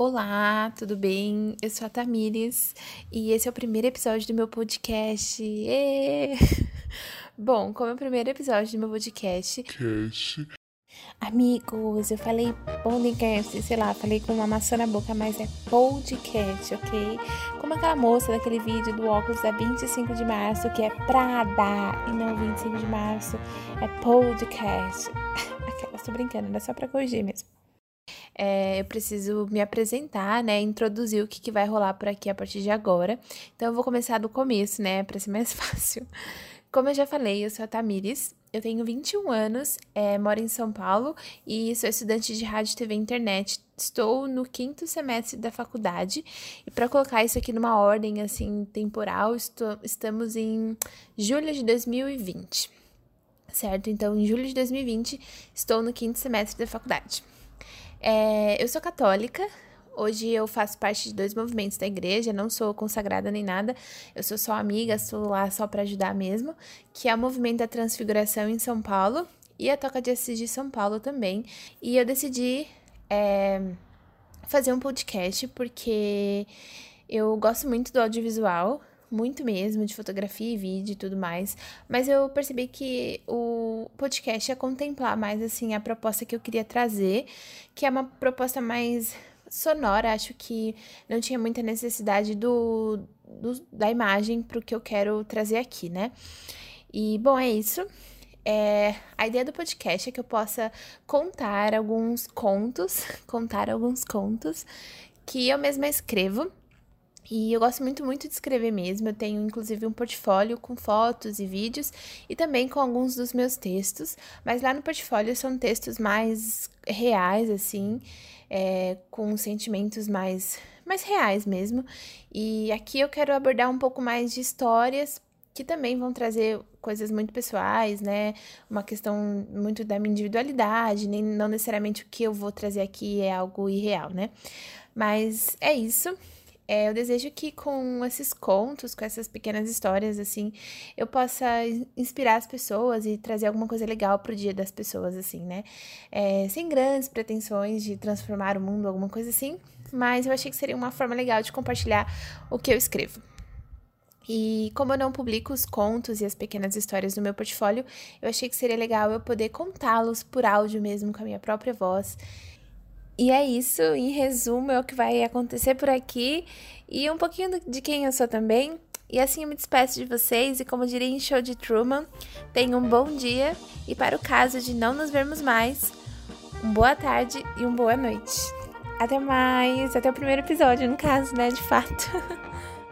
Olá, tudo bem? Eu sou a Tamires e esse é o primeiro episódio do meu podcast. Êêê! Bom, como é o primeiro episódio do meu podcast, Cast. amigos, eu falei podcast, sei lá, falei com uma maçã na boca, mas é podcast, ok? Como aquela moça daquele vídeo do óculos da 25 de março, que é Prada e não 25 de março, é podcast. Aquela, tô brincando, era só pra corrigir mesmo. É, eu preciso me apresentar, né? Introduzir o que, que vai rolar por aqui a partir de agora. Então, eu vou começar do começo, né? Pra ser mais fácil. Como eu já falei, eu sou a Tamires, eu tenho 21 anos, é, moro em São Paulo e sou estudante de rádio, TV e internet. Estou no quinto semestre da faculdade e para colocar isso aqui numa ordem assim temporal, estou, estamos em julho de 2020, certo? Então, em julho de 2020, estou no quinto semestre da faculdade. É, eu sou católica. Hoje eu faço parte de dois movimentos da igreja, não sou consagrada nem nada, eu sou só amiga, estou lá só para ajudar mesmo, que é o movimento da Transfiguração em São Paulo e a Toca de Assis de São Paulo também. E eu decidi é, fazer um podcast porque eu gosto muito do audiovisual, muito mesmo, de fotografia e vídeo e tudo mais, mas eu percebi que o podcast ia contemplar mais assim a proposta que eu queria trazer, que é uma proposta mais sonora, acho que não tinha muita necessidade do, do da imagem para o que eu quero trazer aqui, né? E bom, é isso. É, a ideia do podcast é que eu possa contar alguns contos, contar alguns contos que eu mesma escrevo. E eu gosto muito, muito de escrever mesmo. Eu tenho, inclusive, um portfólio com fotos e vídeos e também com alguns dos meus textos. Mas lá no portfólio são textos mais reais, assim, é, com sentimentos mais, mais reais mesmo. E aqui eu quero abordar um pouco mais de histórias que também vão trazer coisas muito pessoais, né? Uma questão muito da minha individualidade, nem não necessariamente o que eu vou trazer aqui é algo irreal, né? Mas é isso. É, eu desejo que com esses contos, com essas pequenas histórias, assim, eu possa inspirar as pessoas e trazer alguma coisa legal pro dia das pessoas, assim, né? É, sem grandes pretensões de transformar o mundo, alguma coisa assim, mas eu achei que seria uma forma legal de compartilhar o que eu escrevo. E como eu não publico os contos e as pequenas histórias no meu portfólio, eu achei que seria legal eu poder contá-los por áudio mesmo, com a minha própria voz. E é isso, em resumo, é o que vai acontecer por aqui e um pouquinho de quem eu sou também. E assim eu me despeço de vocês e como diria em show de Truman, tenham um bom dia e para o caso de não nos vermos mais, uma boa tarde e uma boa noite. Até mais, até o primeiro episódio, no caso, né, de fato.